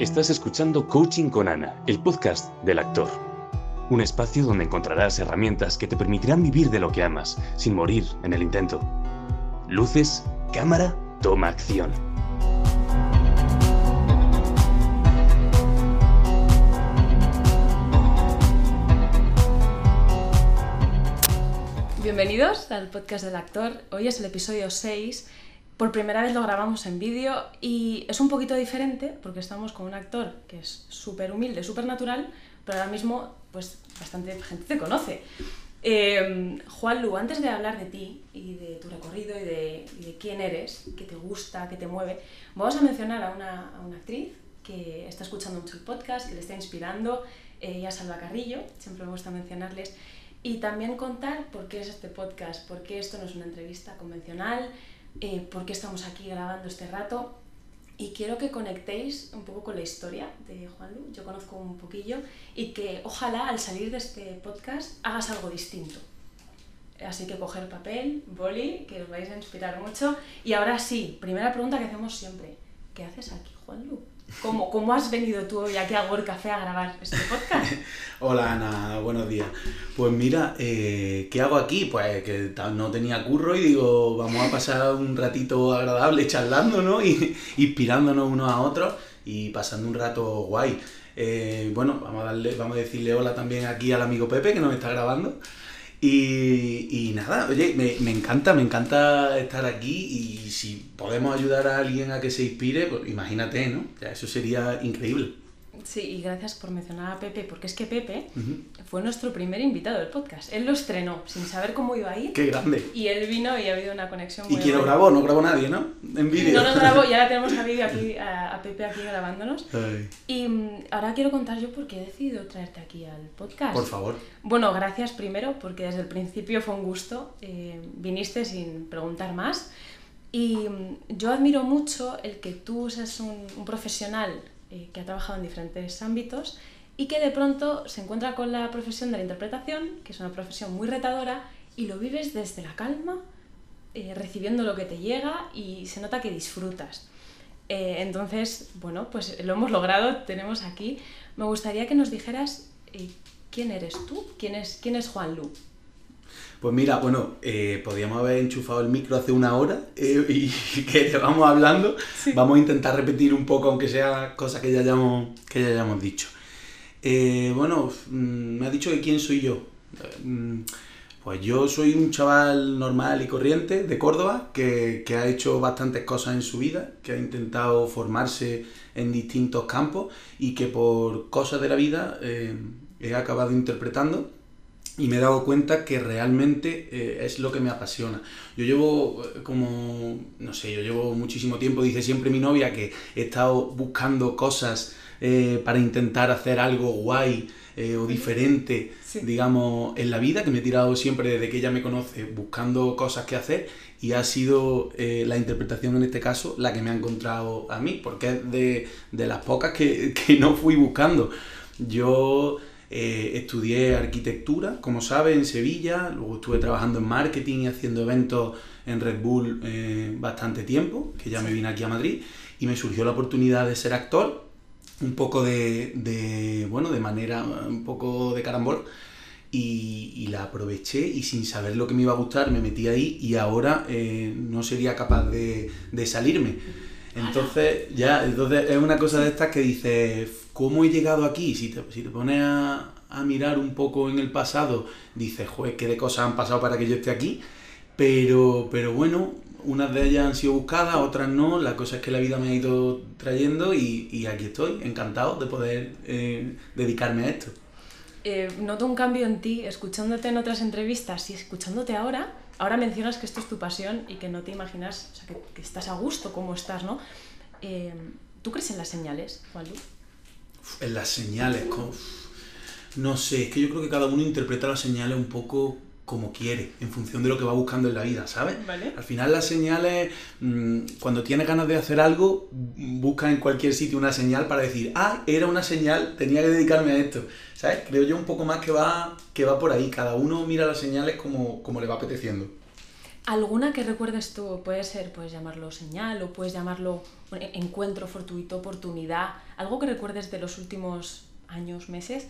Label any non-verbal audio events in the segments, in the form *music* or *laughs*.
Estás escuchando Coaching con Ana, el podcast del actor. Un espacio donde encontrarás herramientas que te permitirán vivir de lo que amas, sin morir en el intento. Luces, cámara, toma acción. Bienvenidos al podcast del actor. Hoy es el episodio 6 por primera vez lo grabamos en vídeo y es un poquito diferente porque estamos con un actor que es súper humilde, súper natural, pero ahora mismo pues bastante gente te conoce. Eh, Juan Lu, antes de hablar de ti y de tu recorrido y de, quién eres, qué te gusta, qué te mueve, vamos a mencionar a una, a una actriz que está escuchando mucho el podcast, que le está inspirando, es Salva Carrillo, siempre me gusta mencionarles, y también contar por qué es este podcast, por qué esto no es una entrevista convencional, eh, por qué estamos aquí grabando este rato. Y quiero que conectéis un poco con la historia de Juan Lu, yo conozco un poquillo, y que ojalá al salir de este podcast hagas algo distinto. Así que coger papel, boli, que os vais a inspirar mucho. Y ahora sí, primera pregunta que hacemos siempre. ¿Qué haces aquí, Juan Lu? ¿Cómo, ¿Cómo, has venido tú hoy aquí a World Café a grabar este podcast? *laughs* Hola Ana, buenos días. Pues mira, eh, ¿qué hago aquí? Pues que no tenía curro y digo, vamos a pasar un ratito agradable charlando, ¿no? Y *laughs* inspirándonos unos a otros y pasando un rato guay. Eh, bueno, vamos a, darle, vamos a decirle hola también aquí al amigo Pepe que nos está grabando. Y, nada, oye, me, encanta, me encanta estar aquí y si podemos ayudar a alguien a que se inspire, pues imagínate, ¿no? Ya, eso sería increíble. Sí, y gracias por mencionar a Pepe, porque es que Pepe fue nuestro primer invitado del podcast. Él lo estrenó sin saber cómo iba a ir. ¡Qué grande! Y él vino y ha habido una conexión muy ¿Y quién lo grabó? No grabó nadie, ¿no? En vídeo. No nos grabó *laughs* y ahora tenemos a, vídeo aquí, a, Pepe aquí grabándonos. Y mm, ahora quiero contar yo por qué he decidido traerte aquí al podcast. Por favor. Bueno, gracias primero, porque desde el principio fue un gusto. Eh, viniste sin preguntar más. Y mm, yo admiro mucho el que tú seas un, un profesional eh, que ha trabajado en diferentes ámbitos y que de pronto se encuentra con la profesión de la interpretación, que es una profesión muy retadora, y lo vives desde la calma, eh, recibiendo lo que te llega y se nota que disfrutas. Eh, entonces, bueno, pues lo hemos logrado, tenemos aquí. Me gustaría que nos dijeras quién eres tú, quién es, quién es Juan Lu. Pues mira, bueno, eh, podríamos haber enchufado el micro hace una hora eh, y *laughs* que te vamos hablando. Vamos a intentar repetir un poco, aunque sea cosas que ya hayamos, que ya hayamos dicho. Eh, bueno, mm, me ha dicho que quién soy yo. Mm, pues yo soy un chaval normal y corriente de Córdoba que, que, ha hecho bastantes cosas en su vida, que ha intentado formarse en distintos campos y que por cosas de la vida he acabado interpretando y me he dado cuenta que realmente eh, es lo que me apasiona. Yo llevo eh, como, no sé, yo llevo muchísimo tiempo, dice siempre mi novia, que he estado buscando cosas eh, para intentar hacer algo guay o diferente, digamos, en la vida, que me he tirado siempre desde que ella me conoce buscando cosas que hacer y ha sido la interpretación en este caso la que me ha encontrado a mí, porque es de, de las pocas que, que no fui buscando. Yo eh, estudié arquitectura, como sabe, en Sevilla, luego estuve trabajando en marketing y haciendo eventos en Red Bull eh, bastante tiempo, que ya me vine aquí a Madrid, y me surgió la oportunidad de ser actor, un poco de, bueno, de manera, un poco de carambol, y, la aproveché y sin saber lo que me iba a gustar me metí ahí y ahora eh, no sería capaz de, de salirme. Entonces, ya, entonces es una cosa de estas que dices, ¿cómo he llegado aquí? Si te, pones a, mirar un poco en el pasado, dices, joder, qué de cosas han pasado para que yo esté aquí. Pero, pero bueno, unas de ellas han sido buscadas, otras no. La cosa es que la vida me ha ido trayendo y, aquí estoy, encantado de poder eh, dedicarme a esto. Eh, noto un cambio en ti, escuchándote en otras entrevistas y escuchándote ahora. Ahora mencionas que esto es tu pasión y que no te imaginas, o sea, que, estás a gusto como estás, ¿no? Eh, ¿Tú crees en las señales, Juan en las señales, no sé, es que yo creo que cada uno interpreta las señales un poco como quiere, en función de lo que va buscando en la vida, ¿sabes? Al final las señales, mm, cuando tienes ganas de hacer algo, busca en cualquier sitio una señal para decir, ah, era una señal, tenía que dedicarme a esto, ¿sabes? Creo yo un poco más que va, que va por ahí, cada uno mira las señales como, como le va apeteciendo. ¿Alguna que recuerdes tú? Puede ser, puedes llamarlo señal o puedes llamarlo encuentro fortuito, oportunidad, algo que recuerdes de los últimos años, meses,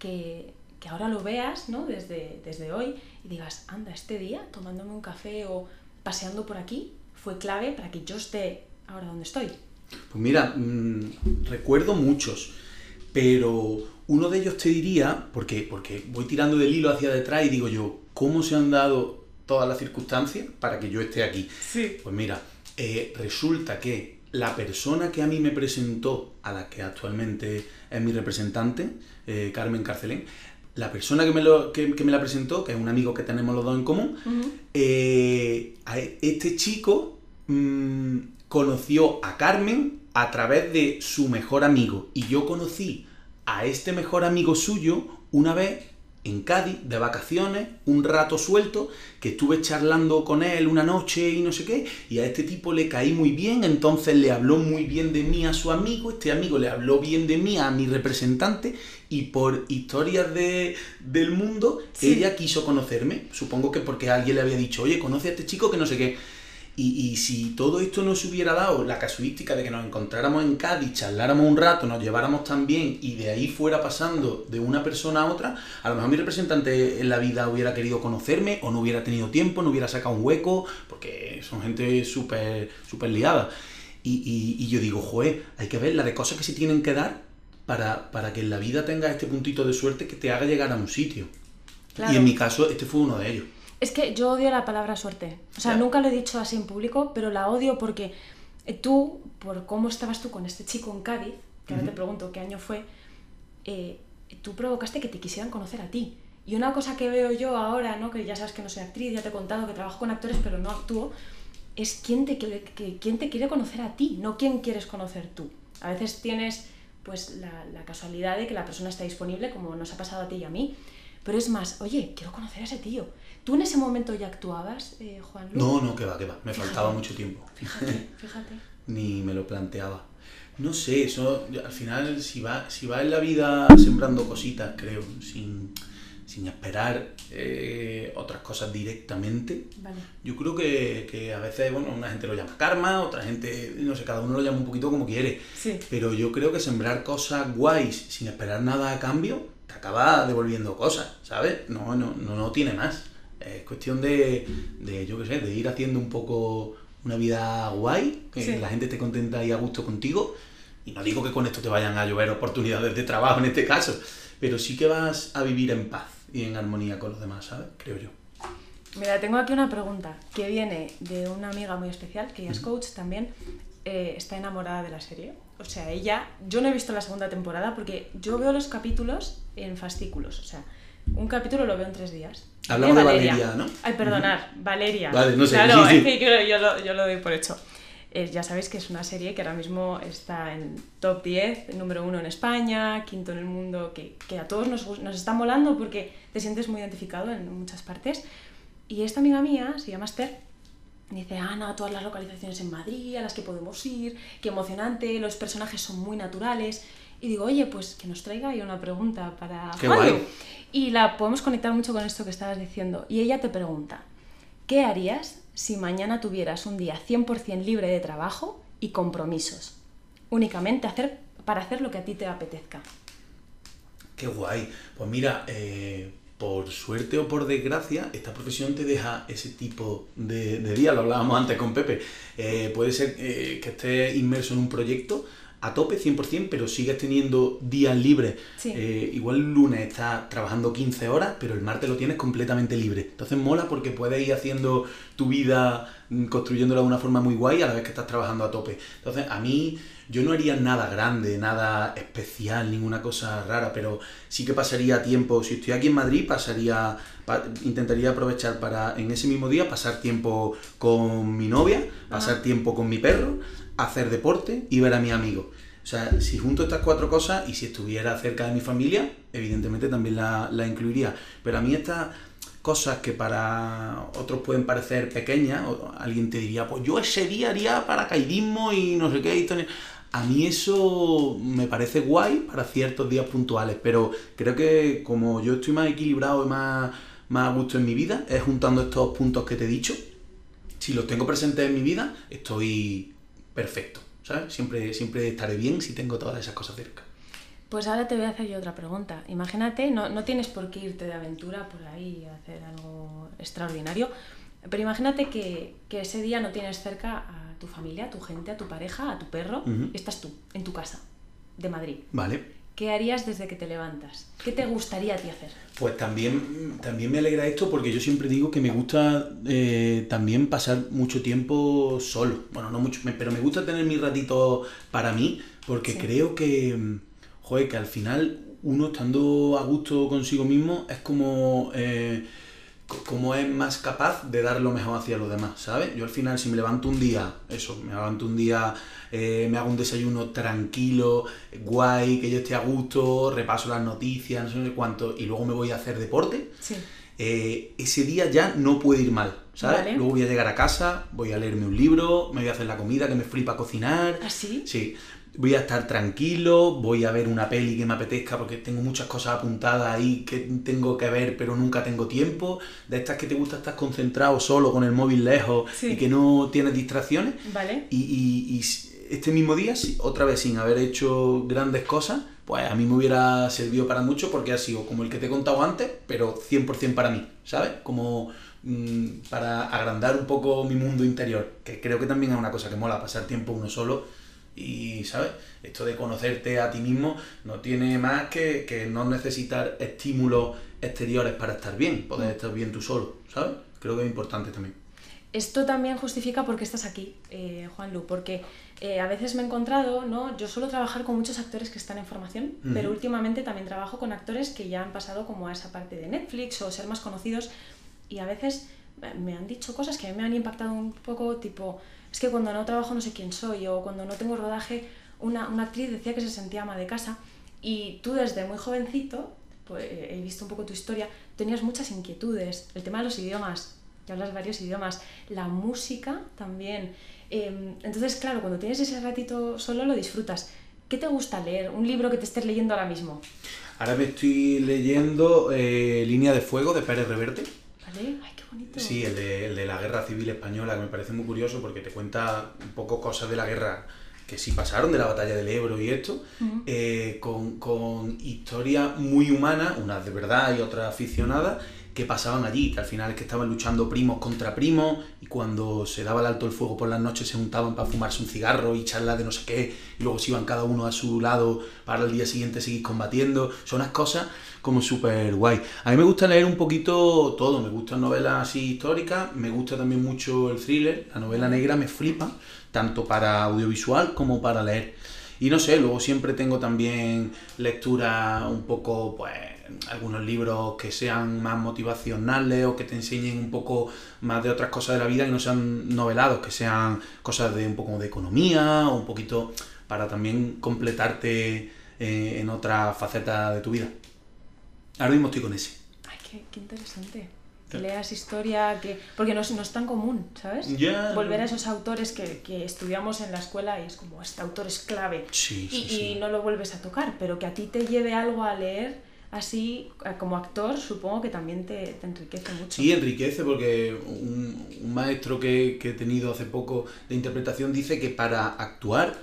que, que ahora lo veas ¿no? desde, desde hoy y digas, anda, este día tomándome un café o paseando por aquí fue clave para que yo esté ahora donde estoy. Pues mira, mm, recuerdo muchos, pero uno de ellos te diría, porque, porque voy tirando del hilo hacia detrás y digo yo, ¿cómo se han dado todas las circunstancias para que yo esté aquí? Sí. Pues mira, eh, resulta que la persona que a mí me presentó, a la que actualmente es mi representante, eh, Carmen Carcelén, la persona que me, lo, que, me, la presentó, que es un amigo que tenemos los dos en común, eh, este chico mm, conoció a Carmen a través de su mejor amigo. Y yo conocí a este mejor amigo suyo una vez en Cádiz, de vacaciones, un rato suelto, que estuve charlando con él una noche y no sé qué, y a este tipo le caí muy bien, entonces le habló muy bien de mí a su amigo, este amigo le habló bien de mí a mi representante, y por historias de, del mundo, ella quiso conocerme, supongo que porque alguien le había dicho, oye, conoce a este chico que no sé qué. Y, si todo esto no se hubiera dado, la casuística de que nos encontráramos en Cádiz, charláramos un rato, nos lleváramos tan bien y de ahí fuera pasando de una persona a otra, a lo mejor mi representante en la vida hubiera querido conocerme o no hubiera tenido tiempo, no hubiera sacado un hueco, porque son gente súper súper liada. Y, yo digo, joder, hay que ver la de cosas que se tienen que dar para, para que en la vida tengas este puntito de suerte que te haga llegar a un sitio. Y en mi caso, este fue uno de ellos. Es que yo odio la palabra suerte. O sea, nunca lo he dicho así en público, pero la odio porque eh, tú, por cómo estabas tú con este chico en Cádiz, que ahora te pregunto qué año fue, eh, tú provocaste que te quisieran conocer a ti. Y una cosa que veo yo ahora, ¿no? que ya sabes que no soy actriz, ya te he contado que trabajo con actores pero no actúo, es quién te, quiere, quién te quiere conocer a ti, no quién quieres conocer tú. A veces tienes pues la, la casualidad de que la persona está disponible, como nos ha pasado a ti y a mí, pero es más, oye, quiero conocer a ese tío ¿Tú en ese momento ya actuabas, eh, Juan Luis? No, no, que va, que va. Me faltaba mucho tiempo. Fíjate, *laughs* fíjate. Ni me lo planteaba. No sé, eso al final, si va, si va en la vida sembrando cositas, creo, sin, esperar eh, otras cosas directamente, yo creo que, que, a veces, bueno, una gente lo llama karma, otra gente, no sé, cada uno lo llama un poquito como quiere. Sí. Pero yo creo que sembrar cosas guays sin esperar nada a cambio, te acaba devolviendo cosas, ¿sabes? No, no, no, no tiene más. Es cuestión de, de, yo qué sé, de ir haciendo un poco una vida guay, que la gente esté contenta y a gusto contigo. Y no digo que con esto te vayan a llover oportunidades de trabajo en este caso, pero sí que vas a vivir en paz y en armonía con los demás, ¿sabes? Creo yo. Mira, tengo aquí una pregunta que viene de una amiga muy especial, que ella es coach también, eh, está enamorada de la serie. O sea, ella, yo no he visto la segunda temporada porque yo veo los capítulos en fascículos, o sea, un capítulo lo veo en tres días. Hablamos de Valeria, ¿no? Ay, perdonar, Valeria. Vale, no sé. Claro, *laughs* sí, es que yo, lo, yo, lo, doy por hecho. Eh, ya sabéis que es una serie que ahora mismo está en top 10, número uno en España, quinto en el mundo, que, que a todos nos, nos está molando porque te sientes muy identificado en muchas partes. Y esta amiga mía, se llama Esther, dice, Ana, todas las localizaciones en Madrid a las que podemos ir, qué emocionante, los personajes son muy naturales. Y digo, oye, pues que nos traiga ahí una pregunta para Qué guay. Y la podemos conectar mucho con esto que estabas diciendo. Y ella te pregunta, ¿qué harías si mañana tuvieras un día 100% libre de trabajo y compromisos? Únicamente hacer, para hacer lo que a ti te apetezca. Qué guay. Pues mira, eh, por suerte o por desgracia, esta profesión te deja ese tipo de, día. Lo hablábamos antes con Pepe. Eh, puede ser eh, que estés inmerso en un proyecto a tope 100%, pero sigues teniendo días libres. Eh, igual el lunes estás trabajando 15 horas, pero el martes lo tienes completamente libre. Entonces mola porque puedes ir haciendo tu vida, mm, construyéndola de una forma muy guay a la vez que estás trabajando a tope. Entonces a mí yo no haría nada grande, nada especial, ninguna cosa rara, pero sí que pasaría tiempo, si estoy aquí en Madrid, pasaría, intentaría aprovechar para en ese mismo día pasar tiempo con mi novia, pasar tiempo con mi perro, hacer deporte y ver a mi amigo. O sea, si junto estas cuatro cosas y si estuviera cerca de mi familia, evidentemente también la, la incluiría. Pero a mí estas cosas que para otros pueden parecer pequeñas, alguien te diría, pues yo ese día haría paracaidismo y no sé qué. A mí eso me parece guay para ciertos días puntuales, pero creo que como yo estoy más equilibrado y más, más a gusto en mi vida, es juntando estos puntos que te he dicho, si los tengo presentes en mi vida, estoy perfecto, ¿sabes? Siempre, siempre estaré bien si tengo todas esas cosas cerca. Pues ahora te voy a hacer yo otra pregunta. Imagínate, no, no tienes por qué irte de aventura por ahí a hacer algo extraordinario, pero imagínate que, que, ese día no tienes cerca a tu familia, a tu gente, a tu pareja, a tu perro, estás tú, en tu casa, de Madrid. Vale. ¿Qué harías desde que te levantas? ¿Qué te gustaría a ti hacer? Pues también, también me alegra esto porque yo siempre digo que me gusta eh, también pasar mucho tiempo solo. Bueno, no mucho, pero me gusta tener mi ratito para mí porque creo que, joder, que al final uno estando a gusto consigo mismo es como... Eh, como es más capaz de dar lo mejor hacia los demás, ¿sabes? Yo al final si me levanto un día, eso, me levanto un día, eh, me hago un desayuno tranquilo, guay, que yo esté a gusto, repaso las noticias, no sé, cuánto, y luego me voy a hacer deporte, eh, ese día ya no puede ir mal, ¿sabes? Luego voy a llegar a casa, voy a leerme un libro, me voy a hacer la comida que me flipa cocinar. ¿Ah, sí? Voy a estar tranquilo, voy a ver una peli que me apetezca porque tengo muchas cosas apuntadas ahí que tengo que ver pero nunca tengo tiempo, de estas que te gusta estar concentrado solo con el móvil lejos y que no tienes distracciones. Vale. Y, este mismo día, otra vez sin haber hecho grandes cosas, pues a mí me hubiera servido para mucho porque ha sido como el que te he contado antes, pero 100% para mí, ¿sabes? Como mm, para agrandar un poco mi mundo interior, que creo que también es una cosa que mola, pasar tiempo uno solo y, ¿sabes? Esto de conocerte a ti mismo no tiene más que, que no necesitar estímulos exteriores para estar bien, poder mm. estar bien tú solo, ¿sabes? Creo que es importante también. Esto también justifica por qué estás aquí, eh, Juan Lu, porque eh, a veces me he encontrado, ¿no? Yo suelo trabajar con muchos actores que están en formación, pero últimamente también trabajo con actores que ya han pasado como a esa parte de Netflix o ser más conocidos y a veces me han dicho cosas que a mí me han impactado un poco, tipo, es que cuando no trabajo no sé quién soy o cuando no tengo rodaje, una, una actriz decía que se sentía ama de casa y tú desde muy jovencito, pues he visto un poco tu historia, tenías muchas inquietudes, el tema de los idiomas, que hablas varios idiomas, la música también. Em, entonces, claro, cuando tienes ese ratito solo lo disfrutas. ¿Qué te gusta leer? ¿Un libro que te estés leyendo ahora mismo? Ahora me estoy leyendo eh, Línea de Fuego de Pérez Reverte. ¿Vale? Ay, bonito. Sí, el de, el de la Guerra Civil Española, que me parece muy curioso porque te cuenta un poco cosas de la guerra que sí pasaron, de la batalla del Ebro y esto, eh, con, con historias muy humanas, unas de verdad y otras aficionadas, que pasaban allí, que al final es que estaban luchando primos contra primos y cuando se daba el alto el fuego por las noches se juntaban para fumarse un cigarro y charlar de no sé qué y luego se iban cada uno a su lado para el día siguiente seguir combatiendo. Son unas cosas como súper guay. A mí me gusta leer un poquito todo, me gustan novelas así históricas, me gusta también mucho el thriller, la novela negra me flipa, tanto para audiovisual como para leer. Y no sé, luego siempre tengo también lectura un poco, pues, algunos libros que sean más motivacionales o que te enseñen un poco más de otras cosas de la vida y no sean novelados, que sean cosas de un poco de economía o un poquito para también completarte eh, en otra faceta de tu vida. Ahora mismo estoy con ese. Ay, qué, qué interesante que leas historia, que porque no, no es tan común, ¿sabes? Volver a esos autores que, que, estudiamos en la escuela y es como, este autor es clave y, y, no lo vuelves a tocar, pero que a ti te lleve algo a leer así eh, como actor supongo que también te, te enriquece mucho. Sí, enriquece porque un, un maestro que, que, he tenido hace poco de interpretación dice que para actuar,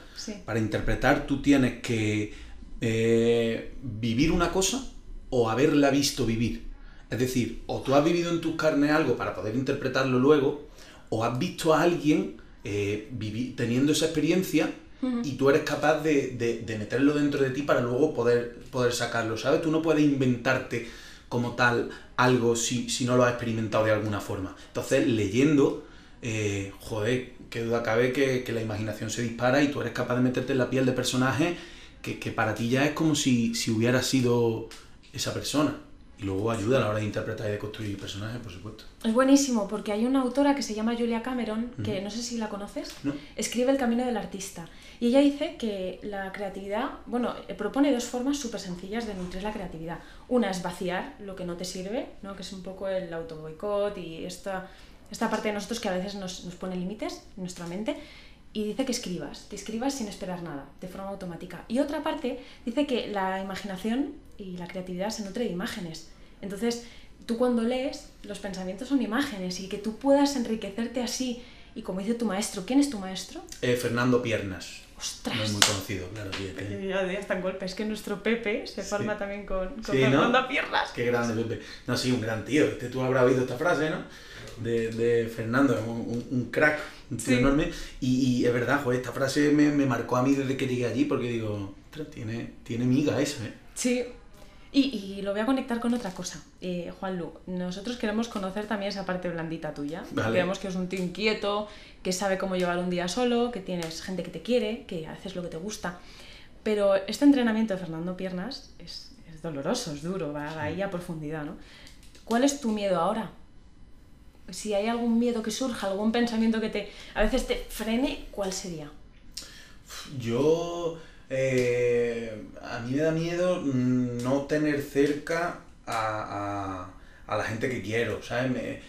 para interpretar, tú tienes que eh, vivir una cosa o haberla visto vivir. Es decir, o tú has vivido en tus carnes algo para poder interpretarlo luego, o has visto a alguien eh, teniendo esa experiencia y tú eres capaz de, meterlo dentro de ti para luego poder, poder sacarlo, ¿sabes? Tú no puedes inventarte como tal algo si, no lo has experimentado de alguna forma. Entonces, leyendo, eh, joder, qué duda cabe que, la imaginación se dispara y tú eres capaz de meterte en la piel de personajes que, que para ti ya es como si, si hubiera sido esa persona. Y luego ayuda a la hora de interpretar y de construir personajes, por supuesto. Es buenísimo porque hay una autora que se llama Julia Cameron, que no sé si la conoces, escribe El Camino del Artista. Y ella dice que la creatividad, bueno, eh, propone dos formas súper sencillas de nutrir la creatividad. Una es vaciar lo que no te sirve, ¿no? que es un poco el autoboicot y esta, esta parte de nosotros que a veces nos, nos pone límites en nuestra mente. Y dice que escribas, te escribas sin esperar nada, de forma automática. Y otra parte dice que la imaginación y la creatividad se nutre de imágenes. Entonces, tú cuando lees, los pensamientos son imágenes y que tú puedas enriquecerte así. Y como dice tu maestro, ¿quién es tu maestro? Eh, Fernando Piernas. ¡Ostras! No es muy conocido, claro. sí, que- Ya, ya está en golpe. Es que nuestro Pepe se Sí. forma también con, con Sí, ¿no? Fernando Piernas. Qué grande, Pepe. No, sí, un gran tío. Este tú habrás oído esta frase, ¿no? De, de Fernando, un, un- crack, un tío Sí. enorme. Y, y es verdad, joder, esta frase me, me marcó a mí desde que llegué allí porque digo, "Ostras, tiene, tiene miga eso, ¿eh? Sí. Y, y lo voy a conectar con otra cosa. Eh, Juanlu, nosotros queremos conocer también esa parte blandita tuya. Vale. Queremos que es un tío inquieto, que sabe cómo llevar un día solo, que tienes gente que te quiere, que haces lo que te gusta. Pero este entrenamiento de Fernando Piernas es, es doloroso, es duro, va ahí a profundidad, ¿no? ¿Cuál es tu miedo ahora? Si hay algún miedo que surja, algún pensamiento que te a veces te frene, ¿cuál sería? Yo, eh, a mí me da miedo no tener cerca a, a- a la gente que quiero, ¿sabes? Me,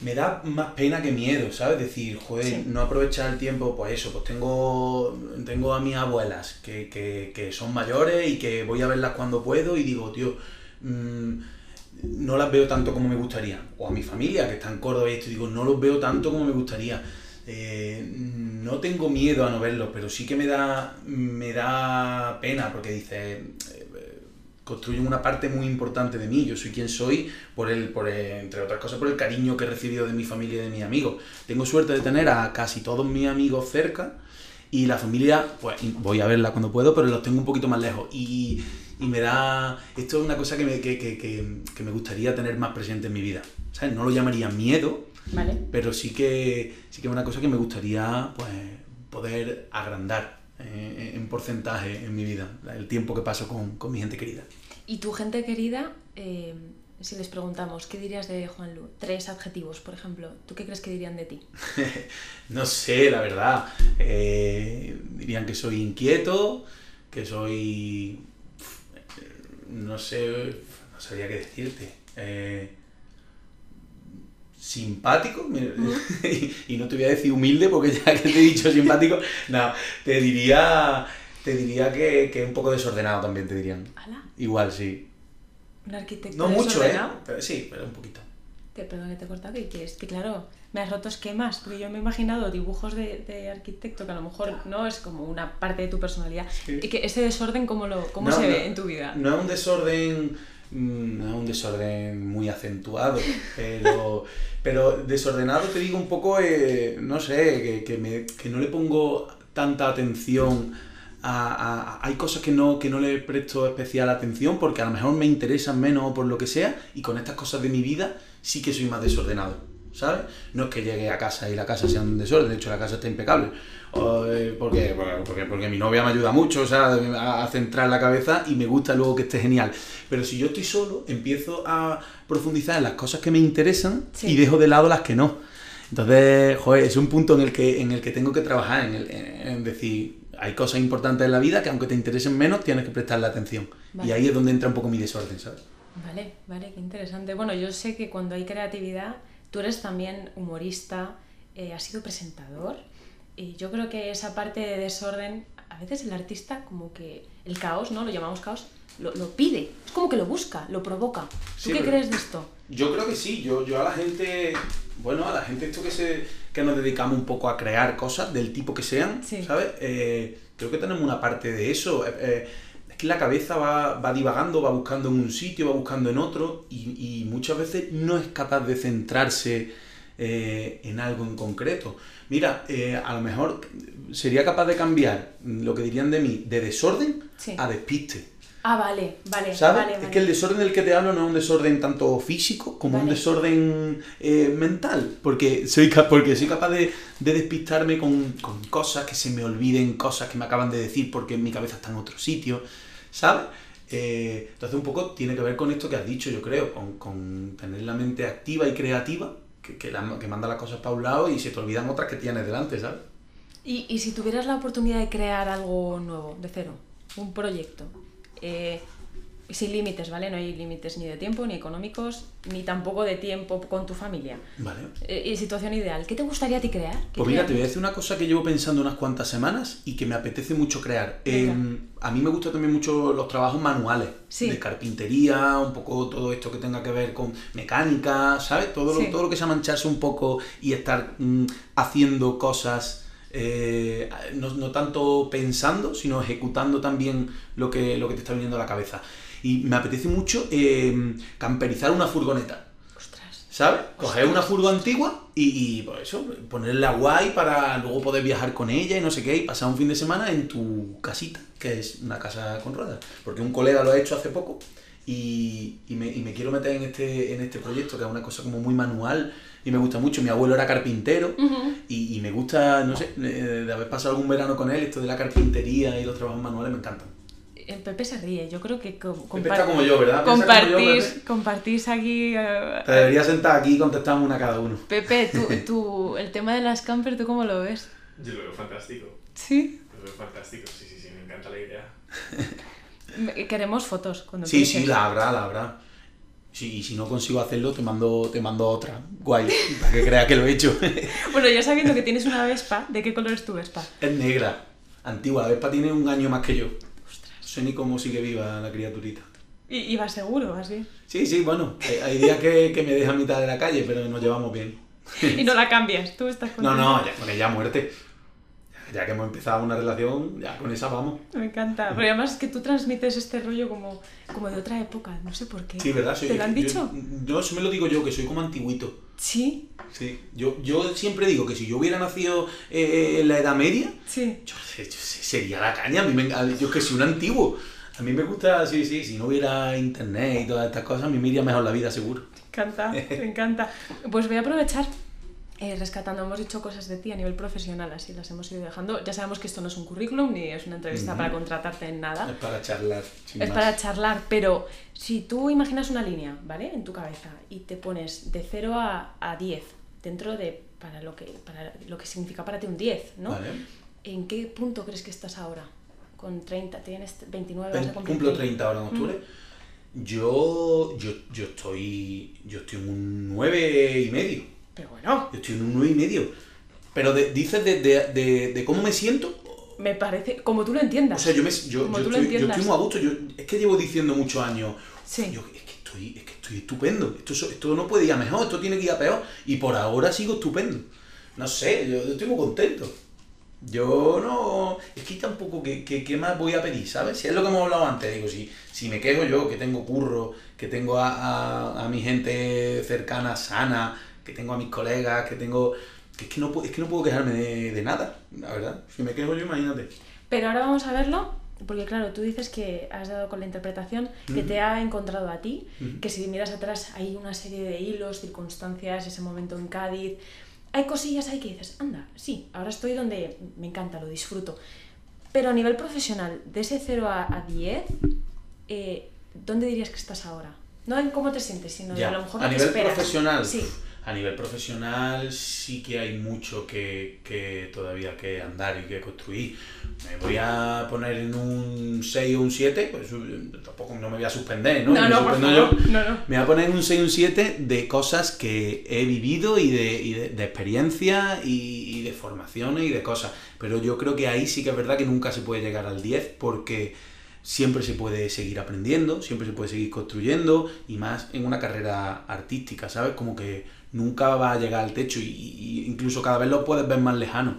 me da más pena que miedo, ¿sabes? Decir, joder, Sí. no aprovechar el tiempo, pues eso, pues tengo, tengo a mis abuelas que, que, que son mayores y que voy a verlas cuando puedo y digo, tío, mm, no las veo tanto como me gustaría. O a mi familia que está en Córdoba y esto, digo, no los veo tanto como me gustaría. Eh, no tengo miedo a no verlos, pero sí que me da, me da pena porque dice, construyen una parte muy importante de mí. Yo soy quien soy, por el, por entre otras cosas, por el cariño que he recibido de mi familia y de mis amigos. Tengo suerte de tener a casi todos mis amigos cerca y la familia, pues voy a verla cuando puedo, pero los tengo un poquito más lejos. Y, y me da. Esto es una cosa que me, que, que- que- me gustaría tener más presente en mi vida. No lo llamaría miedo, ¿Vale? pero sí que, sí que es una cosa que me gustaría pues, poder agrandar eh, en porcentaje en mi vida, el tiempo que paso con, con mi gente querida. Y tu gente querida, eh, si les preguntamos, ¿qué dirías de Juan Lu? Tres adjetivos, por ejemplo. ¿Tú qué crees que dirían de ti? *laughs* No sé, la verdad. Eh, dirían que soy inquieto, que soy... No sé, no sabría qué decirte. Eh, simpático, *laughs* y no te voy a decir humilde porque ya que te he dicho simpático, *laughs* no, te diría, te diría que, que un poco desordenado también te dirían. Igual, sí. ¿Un arquitecto No mucho, ¿eh? Pero sí, pero un poquito. Te, perdón que te he cortado, que quieres que claro, me has roto esquemas, porque yo me he imaginado dibujos de, de arquitecto que a lo mejor no es como una parte de tu personalidad. Sí. Y que ese desorden, ¿cómo, lo, cómo No, se no, ve en tu vida? No es un desorden, no es un desorden muy acentuado, *laughs* pero, pero desordenado te digo un poco, eh, no sé, que, que, me- que no le pongo tanta atención a- Hay cosas que no, que no le presto especial atención porque a lo mejor me interesan menos o por lo que sea y con estas cosas de mi vida sí que soy más desordenado, ¿sabes? No es que llegue a casa y la casa sea un desorden, de hecho la casa está impecable. O, eh, porque, porque, porque mi novia me ayuda mucho o sea, a, a centrar la cabeza y me gusta luego que esté genial. Pero si yo estoy solo, empiezo a profundizar en las cosas que me interesan Sí. y dejo de lado las que no. Entonces, joder, es un punto en el que, en el que tengo que trabajar, en, el- en- decir, hay cosas importantes en la vida que aunque te interesen menos, tienes que prestarle atención. Vale. Y ahí es donde entra un poco mi desorden, ¿sabes? Vale, vale, qué interesante. Bueno, yo sé que cuando hay creatividad, tú eres también humorista, eh, has sido presentador, y yo creo que esa parte de desorden, a veces el artista como que el caos, ¿no? Lo llamamos caos, lo, lo pide, es como que lo busca, lo provoca. ¿Tú Sí, qué crees de esto? Yo creo que sí, yo, yo a la gente, bueno, a la gente esto que se que nos dedicamos un poco a crear cosas del tipo que sean, Sí. ¿sabes? Eh, creo que tenemos una parte de eso. eh, la cabeza va, va divagando, va buscando en un sitio, va buscando en otro y, y muchas veces no es capaz de centrarse eh, en algo en concreto. Mira, eh, a lo mejor sería capaz de cambiar lo que dirían de mí de desorden Sí. a despiste. Ah, vale, vale, ¿Sabes? vale, Es que el desorden del que te hablo no es un desorden tanto físico como un desorden eh, mental. Porque soy, porque soy capaz de, de despistarme con, con cosas, que se me olviden cosas que me acaban de decir porque mi cabeza está en otro sitio. ¿Sabes? Eh, entonces un poco tiene que ver con esto que has dicho, yo creo, con, con tener la mente activa y creativa, que, que, la- que manda las cosas para un lado y se te olvidan otras que tienes delante, ¿sabes? Y, y si tuvieras la oportunidad de crear algo nuevo, de cero, un proyecto, eh, sin límites, ¿vale? No hay límites ni de tiempo, ni económicos, ni tampoco de tiempo con tu familia. Vale. Eh, y situación ideal. ¿Qué te gustaría a ti crear? Pues mira, te voy a decir una cosa que llevo pensando unas cuantas semanas y que me apetece mucho crear. Eh, a mí me gustan también mucho los trabajos manuales, de carpintería, un poco todo esto que tenga que ver con mecánica, ¿sabes? Todo, lo, todo lo que sea mancharse un poco y estar mm, haciendo cosas eh, no, no, tanto pensando, sino ejecutando también lo que, lo que te está viniendo a la cabeza. Y me apetece mucho eh, camperizar una furgoneta. Ostras. ¿Sabes? Coger una furgo antigua y, y pues eso, ponerla guay para luego poder viajar con ella y no sé qué, y pasar un fin de semana en tu casita, que es una casa con ruedas. Porque un colega lo ha hecho hace poco y, y, me, y me, quiero meter en este, en este proyecto, que es una cosa como muy manual y me gusta mucho. Mi abuelo era carpintero y, y, me gusta, no sé, de haber pasado algún verano con él, esto de la carpintería y los trabajos manuales me encantan. Eh, Pepe se ríe, yo creo que Pepe está como yo, ¿verdad? Compartís, yo, compartís aquí... Uh, Te debería sentar aquí y contestamos una cada uno. Pepe, tú, *laughs* tú, el tema de las camper, ¿tú cómo lo ves? Yo lo veo fantástico. ¿Sí? Lo veo fantástico, sí, sí, sí, me encanta la idea. *laughs* Queremos fotos cuando Sí, empieces. sí, la habrá, la habrá. Sí, y si no consigo hacerlo, te mando, te mando otra. Guay, *laughs* para que crea que lo he hecho. bueno, ya sabiendo que tienes una Vespa, ¿de qué color es tu Vespa? Es negra, antigua. La Vespa tiene un año más que yo. Sé ni cómo sigue viva la criaturita. ¿Y, y va seguro, así? Sí, sí, bueno. Hay días que, que me deja a mitad de la calle, pero nos llevamos bien. y no la cambias, tú estás con No, no, ya con ella muerte ya que hemos empezado una relación, ya con esa vamos. Me encanta. Pero además es que tú transmites este rollo como, como de otra época, no sé por qué. Sí, ¿verdad? ¿Te lo han dicho? Yo, me lo digo yo, que soy como antiguito. ¿Sí? Sí. Yo, yo siempre digo que si yo hubiera nacido eh, en la Edad Media, sí. yo, yo, sería la caña. A mí me, yo que soy un antiguo. A mí me gusta, sí, sí, si no hubiera internet y todas estas cosas, a mí me iría mejor la vida, seguro. Me encanta, *laughs* me encanta. Pues voy a aprovechar eh, rescatando, hemos dicho cosas de ti a nivel profesional, así las hemos ido dejando. Ya sabemos que esto no es un currículum ni es una entrevista uh -huh. para contratarte en nada. Es para charlar. es más. para charlar, pero si tú imaginas una línea, ¿vale? En tu cabeza y te pones de 0 a, a 10 dentro de para lo, que, para lo que significa para ti un 10, ¿no? Vale. ¿En qué punto crees que estás ahora? Con 30, tienes 29, vas a cumplir. Cumplo 30 ahora en octubre. Mm. Yo, yo, yo, estoy, yo estoy en un 9 y medio. Pero bueno. Yo estoy en un 9 y medio. Pero de, dices de, de, de, cómo me siento. Me parece, como tú lo entiendas. O sea, yo, me, yo, yo, estoy, yo estoy, muy a gusto. Yo, es que llevo diciendo muchos años. Sí. Yo, es, que estoy, es que estoy estupendo. Esto, esto no puede ir a mejor, esto tiene que ir a peor. Y por ahora sigo estupendo. No sé, yo, yo estoy muy contento. Yo no. Es que tampoco, ¿qué, qué, qué más voy a pedir? ¿Sabes? Si es lo que hemos hablado antes, digo, si, si me quejo yo, que tengo curro, que tengo a, a, a mi gente cercana, sana, que tengo a mis colegas, que tengo... Es, que no, es que no puedo quejarme de, de, nada, la verdad. Si me quejo yo, imagínate. Pero ahora vamos a verlo, porque claro, tú dices que has dado con la interpretación, que uh -huh. te ha encontrado a ti, uh -huh. que si miras atrás hay una serie de hilos, circunstancias, ese momento en Cádiz... Hay cosillas ahí que dices, anda, sí, ahora estoy donde me encanta, lo disfruto. Pero a nivel profesional, de ese 0 a, a 10, eh, ¿dónde dirías que estás ahora? No en cómo te sientes, sino ya. a lo mejor a nivel profesional. Sí a nivel profesional sí que hay mucho que, que, todavía que andar y que construir. Me voy a poner en un 6 o un 7, pues tampoco no me voy a suspender, ¿no? No, no, por favor. Yo, no, no. Me voy a poner en un 6 o un 7 de cosas que he vivido y de, y de, de experiencia y, y de formaciones y de cosas. Pero yo creo que ahí sí que es verdad que nunca se puede llegar al 10 porque siempre se puede seguir aprendiendo, siempre se puede seguir construyendo y más en una carrera artística, ¿sabes? Como que nunca va a llegar al techo y, y, incluso cada vez lo puedes ver más lejano.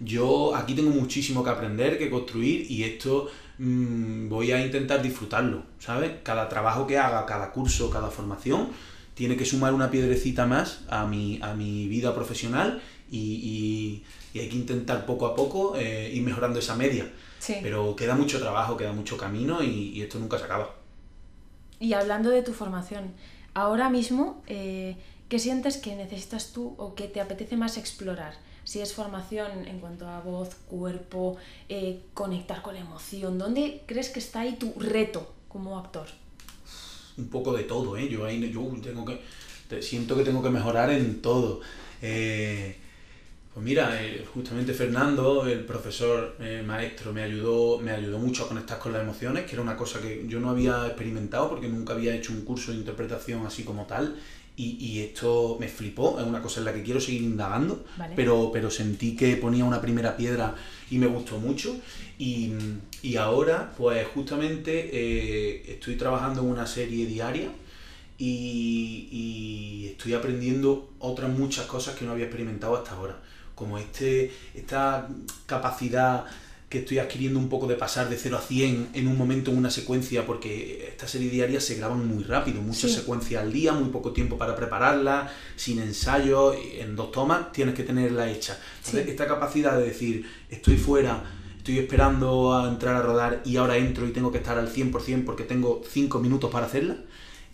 Yo aquí tengo muchísimo que aprender, que construir y esto mmm, voy a intentar disfrutarlo, ¿sabes? Cada trabajo que haga, cada curso, cada formación tiene que sumar una piedrecita más a mi, a mi vida profesional y, y, y hay que intentar poco a poco eh, ir mejorando esa media. Sí. Pero queda mucho trabajo, queda mucho camino y, y, esto nunca se acaba. Y hablando de tu formación, ahora mismo, eh, ¿qué sientes que necesitas tú o que te apetece más explorar? Si es formación en cuanto a voz, cuerpo, eh, conectar con la emoción, ¿dónde crees que está ahí tu reto como actor? Un poco de todo, ¿eh? Yo, ahí, yo tengo que, siento que tengo que mejorar en todo. Eh, Pues mira, eh, justamente Fernando, el profesor maestro, me ayudó, me ayudó mucho a conectar con las emociones, que era una cosa que yo no había experimentado porque nunca había hecho un curso de interpretación así como tal. Y, y esto me flipó, es una cosa en la que quiero seguir indagando, Vale. pero, pero sentí que ponía una primera piedra y me gustó mucho. Y, y ahora, pues justamente eh, estoy trabajando en una serie diaria y, y estoy aprendiendo otras muchas cosas que no había experimentado hasta ahora. Como este, esta capacidad que estoy adquiriendo un poco de pasar de 0 a 100 en un momento en una secuencia, porque esta serie diaria se graban muy rápido, muchas Sí. secuencias al día, muy poco tiempo para prepararla, sin ensayo, en dos tomas tienes que tenerla hecha. Entonces, Sí. esta capacidad de decir, estoy fuera, estoy esperando a entrar a rodar y ahora entro y tengo que estar al 100% porque tengo 5 minutos para hacerla,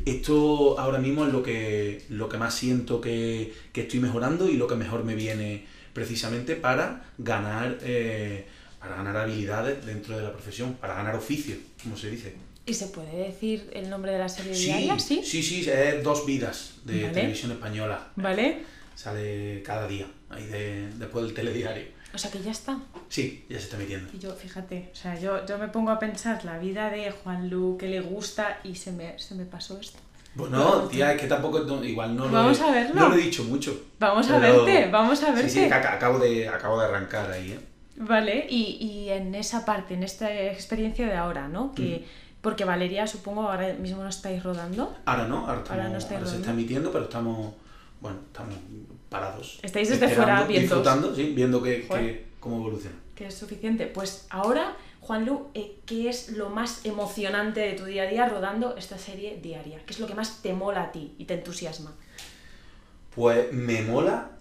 esto ahora mismo es lo que, lo que más siento que, que estoy mejorando y lo que mejor me viene precisamente para ganar, eh, para ganar habilidades dentro de la profesión, para ganar oficio, como se dice. ¿Y se puede decir el nombre de la serie Sí, diaria? Sí. sí, sí, es Dos Vidas de Vale. televisión española. ¿Vale? Sale cada día, ahí de- después del telediario. O sea que ya está. Sí, ya se está emitiendo. Y yo, fíjate, o sea, yo, yo me pongo a pensar la vida de Juan Lu, que le gusta, y se me, se me pasó esto. Bueno, tía, es que tampoco, no- igual no lo, Vamos he, a verlo. no lo he dicho mucho. Vamos a verte, vamos a verte. Sí, sí, acabo de, acabo de arrancar ahí, ¿eh? Vale, y, y en esa parte, en esta experiencia de ahora, ¿no? Que, Porque Valeria, supongo, ahora mismo no estáis rodando. Ahora no, ahora, estamos- Ahora no estáis ahora se está emitiendo, pero estamos, bueno, estamos parados. Estáis desde fuera viendo. Disfrutando, sí, viendo que, cómo evoluciona. que es suficiente. Pues ahora, Juanlu, eh, ¿qué es lo más emocionante de tu día a día rodando esta serie diaria? ¿Qué es lo que más te mola a ti y te entusiasma? Pues me mola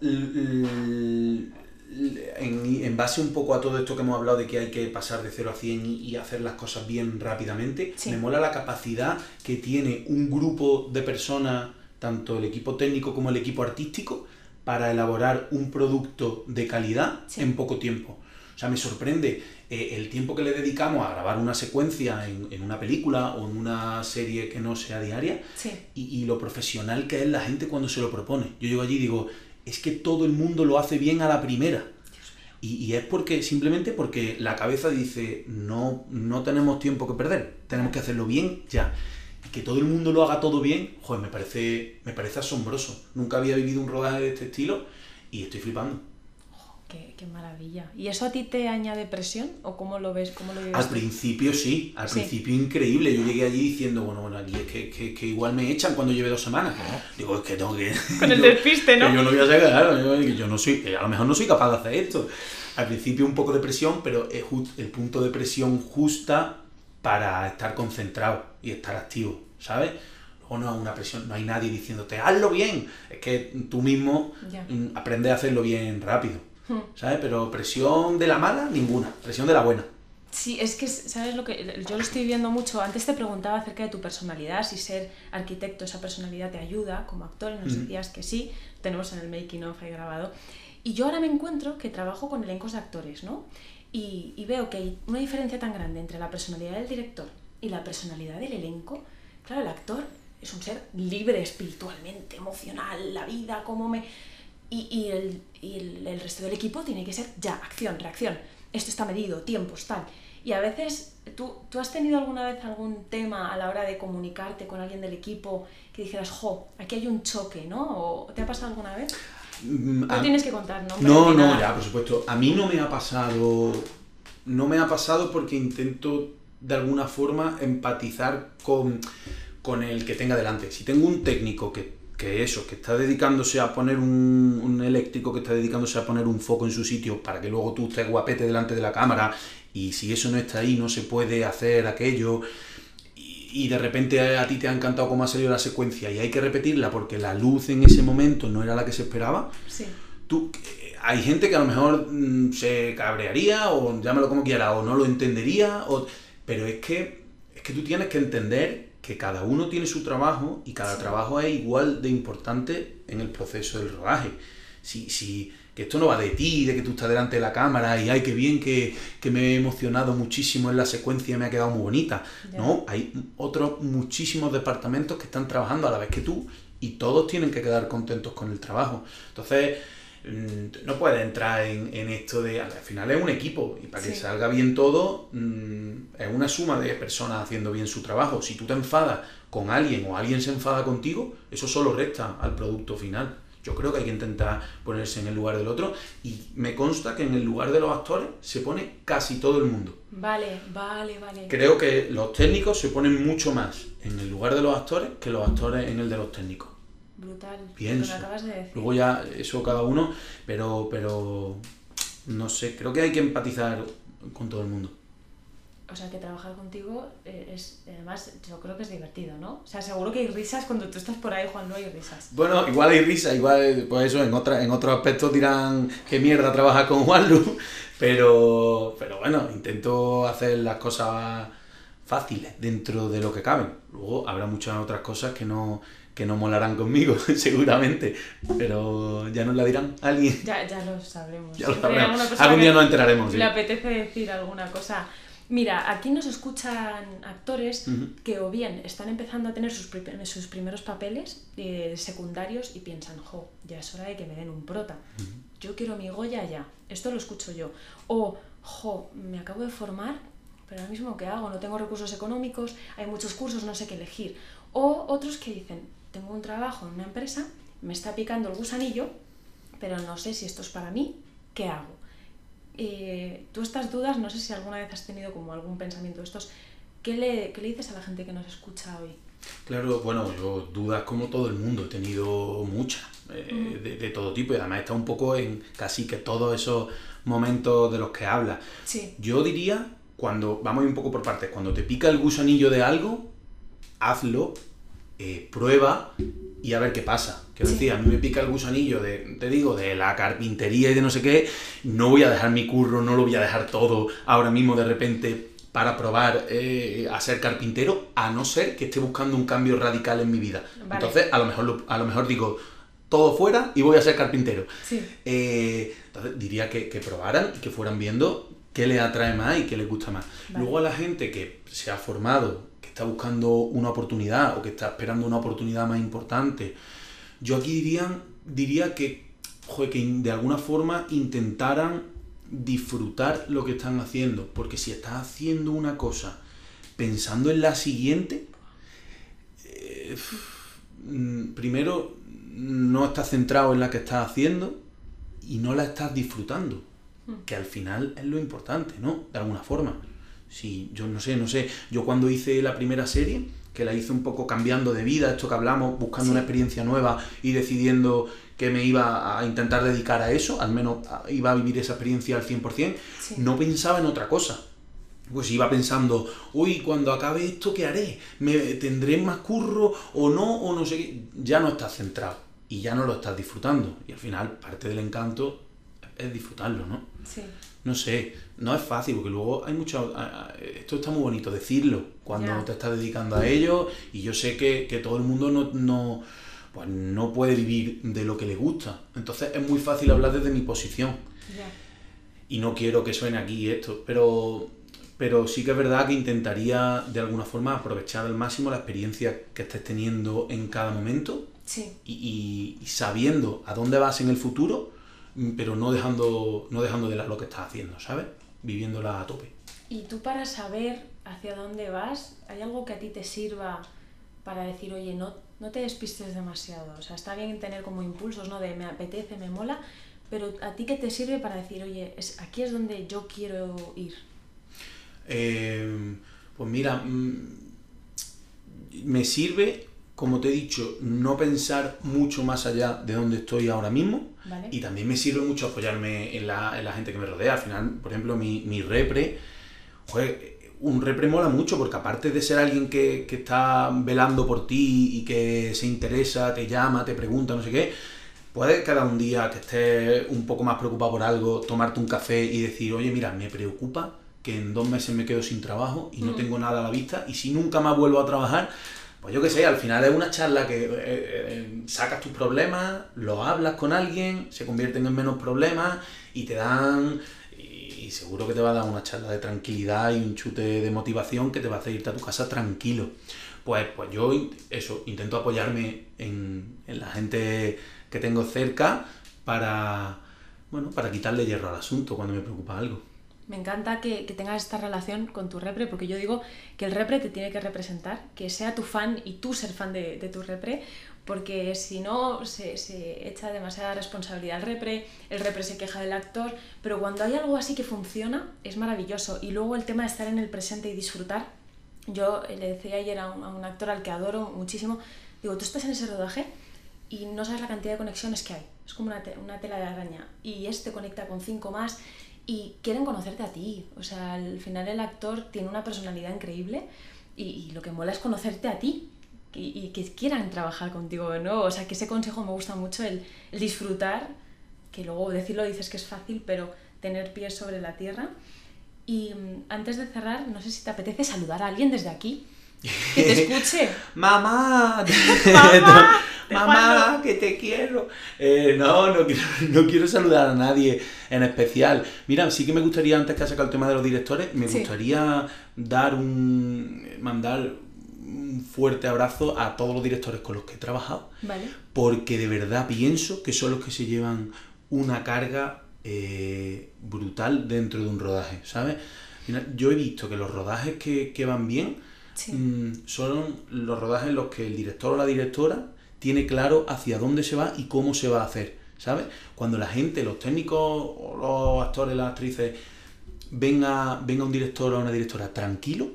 en, en base un poco a todo esto que hemos hablado de que hay que pasar de 0 a 100 y, y hacer las cosas bien rápidamente, Sí. me mola la capacidad que tiene un grupo de personas, tanto el equipo técnico como el equipo artístico, para elaborar un producto de calidad Sí. en poco tiempo. O sea, me sorprende eh, el tiempo que le dedicamos a grabar una secuencia en, en una película o en una serie que no sea diaria Sí. y, y lo profesional que es la gente cuando se lo propone. Yo llego allí y digo, es que todo el mundo lo hace bien a la primera. Y, y es porque, simplemente porque la cabeza dice, no, no tenemos tiempo que perder, tenemos que hacerlo bien ya. Y que todo el mundo lo haga todo bien, joder, me parece, me parece asombroso. Nunca había vivido un rodaje de este estilo y estoy flipando. Qué, qué maravilla. ¿Y eso a ti te añade presión o cómo lo ves? ¿Cómo lo vives Al principio sí, al Sí. principio increíble. Yo llegué allí diciendo, bueno, bueno, aquí es que, que- que igual me echan cuando lleve dos semanas. Digo, es que tengo que... *laughs* *laughs* Con el despiste, ¿no? Que yo no voy a claro, yo, yo no soy, que a lo mejor no soy capaz de hacer esto. Al principio un poco de presión, pero es el punto de presión justa para estar concentrado y estar activo, ¿sabes? Luego no hay una presión, no hay nadie diciéndote, hazlo bien. Es que tú mismo Ya. mm, aprendes a hacerlo bien rápido. ¿Sabes? Pero presión de la mala, ninguna. Presión de la buena. Sí, es que, ¿sabes lo que? Yo lo estoy viendo mucho. Antes te preguntaba acerca de tu personalidad, si ser arquitecto, esa personalidad te ayuda como actor, y nos Ujú. decías que sí, tenemos en el making of ahí grabado. Y yo ahora me encuentro que trabajo con elencos de actores, ¿no? Y, y veo que hay una diferencia tan grande entre la personalidad del director y la personalidad del elenco. Claro, el actor es un ser libre espiritualmente, emocional, la vida, cómo me... Y, y el, y el- el resto del equipo tiene que ser ya, acción, reacción. Esto está medido, tiempos, tal. Y a veces, ¿tú, ¿tú has tenido alguna vez algún tema a la hora de comunicarte con alguien del equipo que dijeras, jo, aquí hay un choque, ¿no? ¿O te ha pasado alguna vez? Mm, No a- tienes que contar, ¿no? No, no, ya, por supuesto. A mí no me ha pasado. No me ha pasado porque intento de alguna forma empatizar con, con el que tenga delante. Si tengo un técnico que, que eso, que está dedicándose a poner un, un eléctrico, que está dedicándose a poner un foco en su sitio para que luego tú estés guapete delante de la cámara y si eso no está ahí no se puede hacer aquello y, y de repente a ti te ha encantado cómo ha salido la secuencia y hay que repetirla porque la luz en ese momento no era la que se esperaba, Sí, tú, eh, hay gente que a lo mejor mm, se cabrearía o llámalo como quiera o no lo entendería, o, pero es que, es que tú tienes que entender que cada uno tiene su trabajo y cada Sí. trabajo es igual de importante en el proceso del rodaje. Si, si, que esto no va de ti, de que tú estás delante de la cámara y ay, qué bien que, que me he emocionado muchísimo en la secuencia me ha quedado muy bonita. No, hay otros muchísimos departamentos que están trabajando a la vez que tú y todos tienen que quedar contentos con el trabajo. Entonces, no puedes entrar en, en, esto de, al final es un equipo y para que Sí. salga bien todo mm, es una suma de personas haciendo bien su trabajo. Si tú te enfadas con alguien o alguien se enfada contigo, eso solo resta al producto final. Yo creo que hay que intentar ponerse en el lugar del otro y me consta que en el lugar de los actores se pone casi todo el mundo. Vale, vale, vale. Creo que los técnicos se ponen mucho más en el lugar de los actores que los actores en el de los técnicos. Brutal. Pienso. Lo que acabas de decir. Luego ya eso cada uno, pero, pero no sé, creo que hay que empatizar con todo el mundo. O sea, que trabajar contigo eh, es, además, yo creo que es divertido, ¿no? O sea, seguro que hay risas cuando tú estás por ahí, Juan, no hay risas. Bueno, igual hay risa, igual, pues eso, en, otra, en otros aspectos dirán qué mierda trabajar con Juanlu, *laughs* pero, pero bueno, intento hacer las cosas fáciles dentro de lo que caben. Luego habrá muchas otras cosas que no, que no molarán conmigo, *laughs* seguramente, pero ya nos la dirán alguien. Ya, ya lo sabremos. Ya lo sabremos. Algún día nos enteraremos. sí. Le apetece decir alguna cosa. Mira, aquí nos escuchan actores que o bien están empezando a tener sus, sus primeros papeles eh, secundarios y piensan, jo, ya es hora de que me den un prota. Yo quiero mi Goya ya. Esto lo escucho yo. O, jo, me acabo de formar, pero ahora mismo ¿qué hago? No tengo recursos económicos, hay muchos cursos, no sé qué elegir. O otros que dicen, tengo un trabajo en una empresa, me está picando el gusanillo, pero no sé si esto es para mí, ¿qué hago? Eh, tú estas dudas, no sé si alguna vez has tenido como algún pensamiento de estos, ¿qué le, qué le dices a la gente que nos escucha hoy? Claro, bueno, yo dudas como todo el mundo, he tenido muchas, eh, de, de todo tipo, y además está un poco en casi que todos esos momentos de los que hablas. Sí, Yo diría, cuando, vamos a ir un poco por partes, cuando te pica el gusanillo de algo, hazlo, eh, prueba y a ver qué pasa. Sí. decir, a mí me pica el gusanillo de, te digo, de la carpintería y de no sé qué, no voy a dejar mi curro, no lo voy a dejar todo ahora mismo de repente para probar eh, a ser carpintero, a no ser que esté buscando un cambio radical en mi vida. Vale. Entonces, a lo mejor, lo- a lo mejor digo, todo fuera y voy a ser carpintero. sí, Eh, entonces diría que, que probaran y que fueran viendo qué les atrae más y qué les gusta más. Vale. Luego a la gente que se ha formado, que está buscando una oportunidad o que está esperando una oportunidad más importante, yo aquí diría, diría que, joder, que de alguna forma intentaran disfrutar lo que están haciendo, porque si estás haciendo una cosa pensando en la siguiente, eh, mm, primero no estás centrado en la que estás haciendo y no la estás disfrutando, que al final es lo importante, ¿no? De alguna forma. Si yo no sé, no sé, yo cuando hice la primera serie, que la hice un poco cambiando de vida, esto que hablamos, buscando Sí. una experiencia nueva y decidiendo que me iba a intentar dedicar a eso, al menos iba a vivir esa experiencia al 100%, Sí. no pensaba en otra cosa. Pues iba pensando, uy, cuando acabe esto, ¿qué haré? ¿Me tendré más curro o no? O no sé qué. Ya no estás centrado y ya no lo estás disfrutando. Y al final, parte del encanto es disfrutarlo, ¿no? sí. No sé, no es fácil porque luego hay mucho... Esto está muy bonito decirlo cuando te estás dedicando a ello y yo sé que, que todo el mundo no, no, pues no puede vivir de lo que le gusta. Entonces es muy fácil hablar desde mi posición y no quiero que suene aquí esto, pero, pero sí que es verdad que intentaría de alguna forma aprovechar al máximo la experiencia que estés teniendo en cada momento Sí. y, y- y sabiendo a dónde vas en el futuro, pero no dejando, no dejando de lado lo que estás haciendo, ¿sabes? Viviéndola a tope. Y tú para saber hacia dónde vas, ¿hay algo que a ti te sirva para decir, oye, no, no te despistes demasiado? O sea, está bien tener como impulsos, ¿no? De me apetece, me mola, pero a ti qué te sirve para decir, oye, es, aquí es donde yo quiero ir. Eh, pues mira, mm, me sirve, como te he dicho, no pensar mucho más allá de donde estoy ahora mismo. ¿Vale? Y también me sirve mucho apoyarme en la, en la gente que me rodea. Al final, por ejemplo, mi, mi repre, joder, un repre mola mucho porque aparte de ser alguien que, que está velando por ti y que se interesa, te llama, te pregunta, no sé qué, puedes cada un día que estés un poco más preocupado por algo, tomarte un café y decir, oye, mira, me preocupa que en dos meses me quedo sin trabajo y no Mm. tengo nada a la vista y si nunca más vuelvo a trabajar, pues yo qué sé, al final es una charla que eh, eh, sacas tus problemas, los hablas con alguien, se convierten en menos problemas y te dan, y, seguro que te va a dar una charla de tranquilidad y un chute de motivación que te va a hacer irte a tu casa tranquilo. Pues, pues yo eso, intento apoyarme en, en la gente que tengo cerca para, bueno, para quitarle hierro al asunto cuando me preocupa algo. Me encanta que, tengas esta relación con tu repre, porque yo digo que el repre te tiene que representar, que sea tu fan y tú ser fan de, tu repre, porque si no se, se, echa demasiada responsabilidad al repre, el repre se queja del actor, pero cuando hay algo así que funciona es maravilloso. Y luego el tema de estar en el presente y disfrutar. Yo le decía ayer a un, actor al que adoro muchísimo, digo, tú estás en ese rodaje y no sabes la cantidad de conexiones que hay. Es como una, una tela de araña. Y este conecta con cinco más y quieren conocerte a ti. O sea, al final el actor tiene una personalidad increíble y, lo que mola es conocerte a ti y, que quieran trabajar contigo de nuevo. O sea, que ese consejo me gusta mucho, el, disfrutar, que luego decirlo dices que es fácil, pero tener pies sobre la tierra. Y mm, antes de cerrar, no sé si te apetece saludar a alguien desde aquí. Que te *laughs* escuche. ¡Mamá! *laughs* *laughs* ¡Mamá! mamá, que te quiero. Eh, no, no quiero, no quiero saludar a nadie en especial. Mira, sí que me gustaría, antes que ha sacado el tema de los directores, me gustaría dar un. mandar un fuerte abrazo a todos los directores con los que he trabajado. Porque de verdad pienso que son los que se llevan una carga eh, brutal dentro de un rodaje, ¿sabes? yo he visto que los rodajes que, van bien mm, son los rodajes en los que el director o la directora tiene claro hacia dónde se va y cómo se va a hacer, ¿sabes? Cuando la gente, los técnicos o los actores, las actrices, venga, venga un director o una directora tranquilo,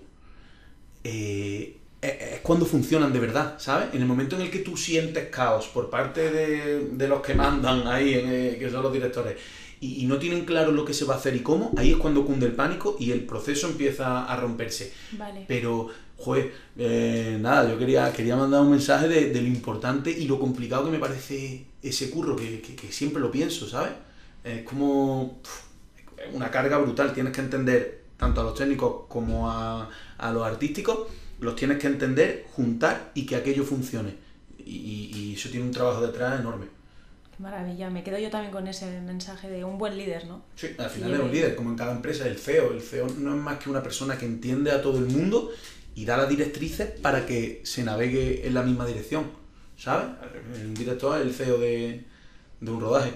eh, es cuando funcionan de verdad, ¿sabes? En el momento en el que tú sientes caos por parte de, los que mandan ahí, eh, que son los directores, y, no tienen claro lo que se va a hacer y cómo, ahí es cuando cunde el pánico y el proceso empieza a romperse. Vale. Pero Joder, eh, nada, yo quería, quería mandar un mensaje de, lo importante y lo complicado que me parece ese curro, que, siempre lo pienso, ¿sabes? Es como una carga brutal, tienes que entender tanto a los técnicos como a, los artísticos, los tienes que entender, juntar y que aquello funcione. Y, eso tiene un trabajo detrás enorme. Qué maravilla, me quedo yo también con ese mensaje de un buen líder, ¿no? Sí, al final es un líder, como en cada empresa, el CEO. El CEO no es más que una persona que entiende a todo el mundo y da las directrices para que se navegue en la misma dirección, ¿sabes? Un director es el CEO de, un rodaje.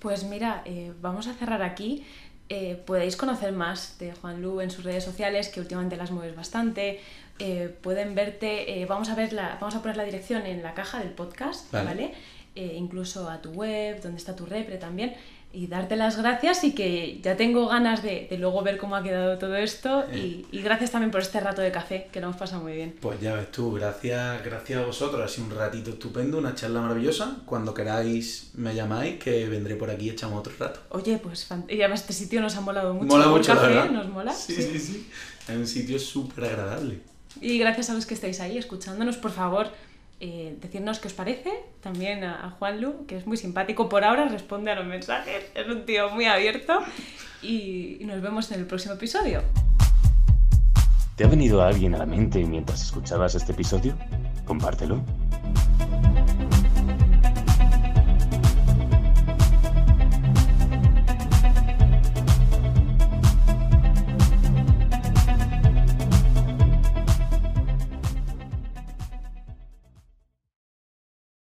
Pues mira, eh, vamos a cerrar aquí. Eh, podéis conocer más de Juan Lu en sus redes sociales, que últimamente las mueves bastante. Eh, pueden verte, vamos, a ver la, vamos a poner la dirección en la caja del podcast, ¿vale? incluso a tu web, donde está tu repre también y darte las gracias y que ya tengo ganas de, luego ver cómo ha quedado todo esto eh. y, gracias también por este rato de café que nos pasa muy bien. Pues ya ves tú, gracias, gracias a vosotros, ha sido un ratito estupendo, una charla maravillosa. Cuando queráis me llamáis que vendré por aquí y echamos otro rato. Oye, pues y además este sitio nos ha molado mucho. Mola mucho, café, ¿Nos mola? Sí, sí, sí. Es un sitio súper agradable. Y gracias a los que estáis ahí escuchándonos, por favor, eh, decirnos qué os parece, también a, Juan Lu, que es muy simpático por ahora, responde a los mensajes, es un tío muy abierto y nos vemos en el próximo episodio. ¿Te ha venido alguien a la mente mientras escuchabas este episodio? Compártelo